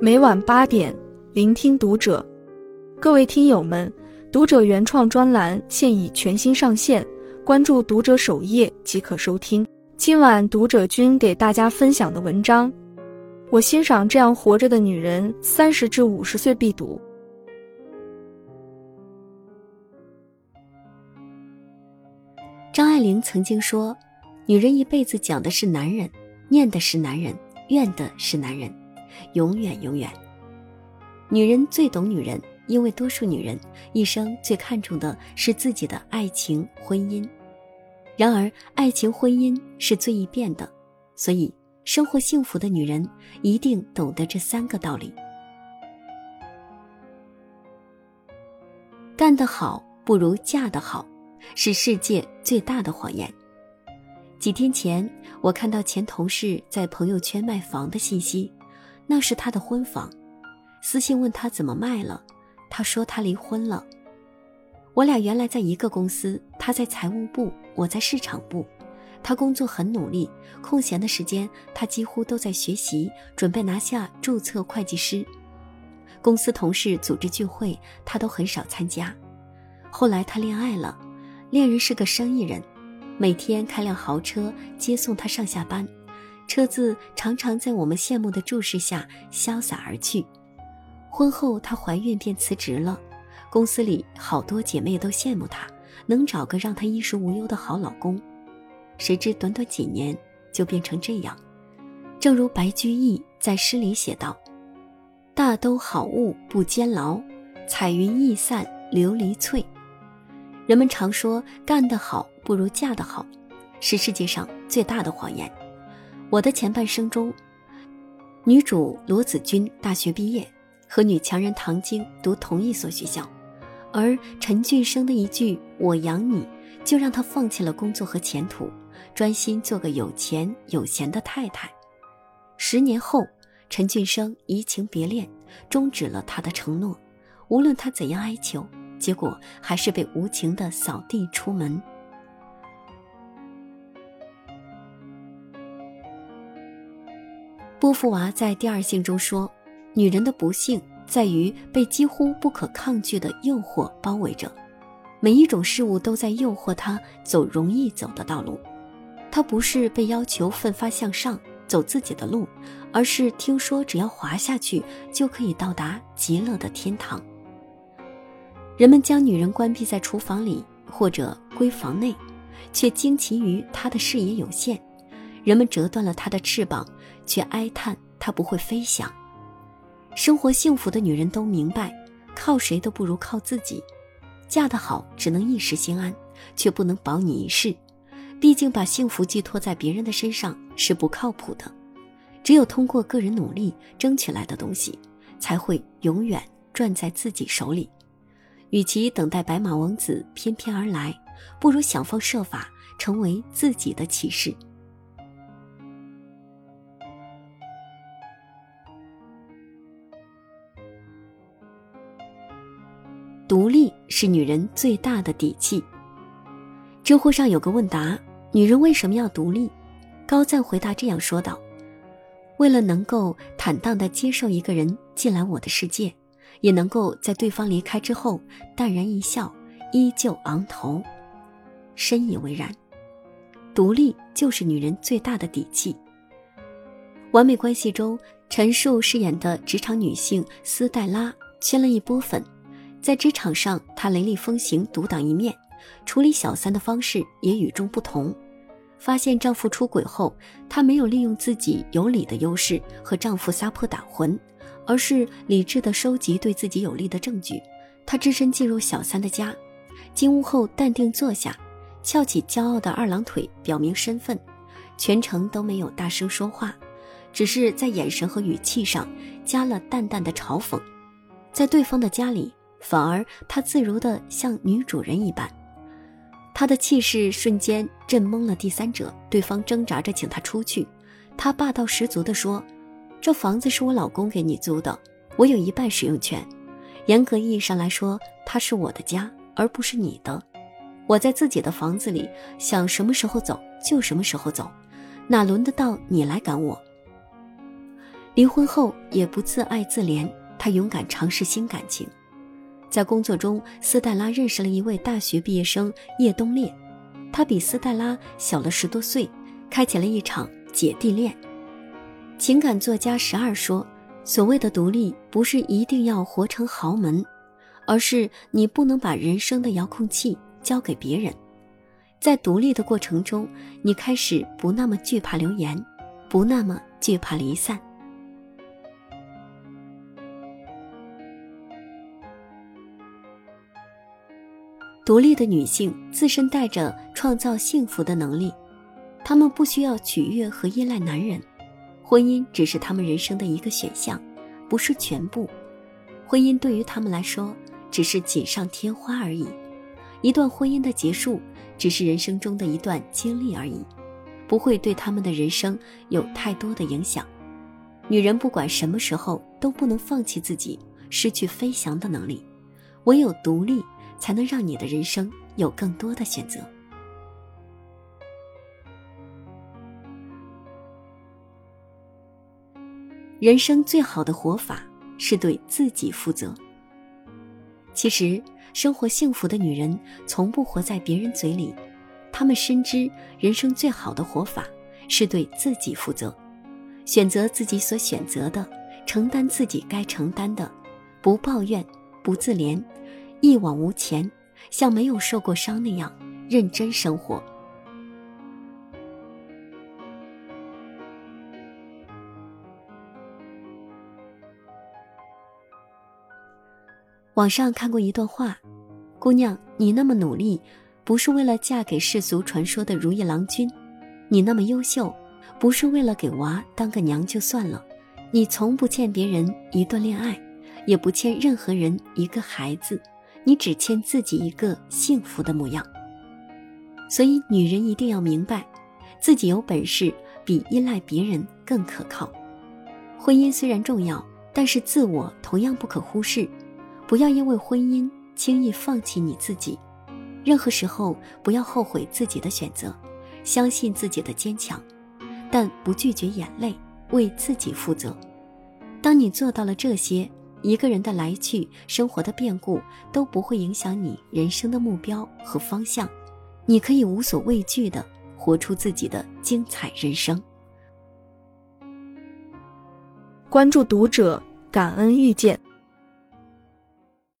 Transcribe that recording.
每晚八点，聆听读者。各位听友们，读者原创专栏现已全新上线，关注读者首页即可收听。今晚读者君给大家分享的文章，我欣赏这样活着的女人，三十至五十岁必读。张爱玲曾经说：“女人一辈子讲的是男人，念的是男人，怨的是男人。”永远，永远。女人最懂女人，因为多数女人一生最看重的是自己的爱情、婚姻。然而，爱情、婚姻是最易变的，所以生活幸福的女人一定懂得这三个道理：干得好不如嫁得好，是世界最大的谎言。几天前，我看到前同事在朋友圈卖房的信息。那是他的婚房，私信问他怎么卖了，他说他离婚了。我俩原来在一个公司，他在财务部，我在市场部。他工作很努力，空闲的时间他几乎都在学习，准备拿下注册会计师。公司同事组织聚会，他都很少参加。后来他恋爱了，恋人是个生意人，每天开辆豪车接送他上下班。车子常常在我们羡慕的注视下潇洒而去。婚后她怀孕便辞职了，公司里好多姐妹都羡慕她能找个让她衣食无忧的好老公。谁知短短几年就变成这样。正如白居易在诗里写道：“大都好物不坚牢，彩云易散琉璃脆。”人们常说干得好不如嫁得好，是世界上最大的谎言。我的前半生中，女主罗子君大学毕业，和女强人唐晶读同一所学校，而陈俊生的一句“我养你”，就让她放弃了工作和前途，专心做个有钱有闲的太太。十年后，陈俊生移情别恋，终止了他的承诺。无论他怎样哀求，结果还是被无情的扫地出门。波伏娃在《第二性》中说：“女人的不幸在于被几乎不可抗拒的诱惑包围着，每一种事物都在诱惑她走容易走的道路。她不是被要求奋发向上走自己的路，而是听说只要滑下去就可以到达极乐的天堂。人们将女人关闭在厨房里或者闺房内，却惊奇于她的视野有限。人们折断了她的翅膀。”却哀叹她不会飞翔。生活幸福的女人都明白，靠谁都不如靠自己。嫁得好只能一时心安，却不能保你一世。毕竟把幸福寄托在别人的身上是不靠谱的。只有通过个人努力争取来的东西，才会永远攥在自己手里。与其等待白马王子翩翩而来，不如想方设法成为自己的骑士。是女人最大的底气。知乎上有个问答：女人为什么要独立？高赞回答这样说道：“为了能够坦荡地接受一个人进来我的世界，也能够在对方离开之后淡然一笑，依旧昂头。”深以为然。独立就是女人最大的底气。完美关系中，陈数饰演的职场女性斯黛拉圈了一波粉。在职场上，她雷厉风行，独当一面；处理小三的方式也与众不同。发现丈夫出轨后，她没有利用自己有理的优势和丈夫撒泼打浑，而是理智地收集对自己有利的证据。她只身进入小三的家，进屋后淡定坐下，翘起骄傲的二郎腿，表明身份。全程都没有大声说话，只是在眼神和语气上加了淡淡的嘲讽。在对方的家里。反而，她自如的像女主人一般，她的气势瞬间震懵了第三者。对方挣扎着请她出去，她霸道十足的说：“这房子是我老公给你租的，我有一半使用权。严格意义上来说，它是我的家，而不是你的。我在自己的房子里，想什么时候走就什么时候走。哪轮得到你来赶我？离婚后也不自爱自怜，他勇敢尝试新感情。在工作中，斯黛拉认识了一位大学毕业生叶东烈，他比斯黛拉小了十多岁，开启了一场姐弟恋。情感作家十二说：“所谓的独立，不是一定要活成豪门，而是你不能把人生的遥控器交给别人。在独立的过程中，你开始不那么惧怕流言，不那么惧怕离散。”独立的女性自身带着创造幸福的能力，她们不需要取悦和依赖男人，婚姻只是她们人生的一个选项，不是全部。婚姻对于她们来说只是锦上添花而已，一段婚姻的结束只是人生中的一段经历而已，不会对他们的人生有太多的影响。女人不管什么时候都不能放弃自己，失去飞翔的能力，唯有独立。才能让你的人生有更多的选择。人生最好的活法是对自己负责。其实，生活幸福的女人从不活在别人嘴里，她们深知人生最好的活法是对自己负责，选择自己所选择的，承担自己该承担的，不抱怨，不自怜。一往无前，像没有受过伤那样认真生活。网上看过一段话：“姑娘，你那么努力，不是为了嫁给世俗传说的如意郎君；你那么优秀，不是为了给娃当个娘就算了。你从不欠别人一段恋爱，也不欠任何人一个孩子。”你只欠自己一个幸福的模样，所以女人一定要明白，自己有本事比依赖别人更可靠。婚姻虽然重要，但是自我同样不可忽视。不要因为婚姻轻易放弃你自己，任何时候不要后悔自己的选择，相信自己的坚强，但不拒绝眼泪，为自己负责。当你做到了这些。一个人的来去，生活的变故都不会影响你人生的目标和方向，你可以无所畏惧的活出自己的精彩人生。关注读者，感恩遇见。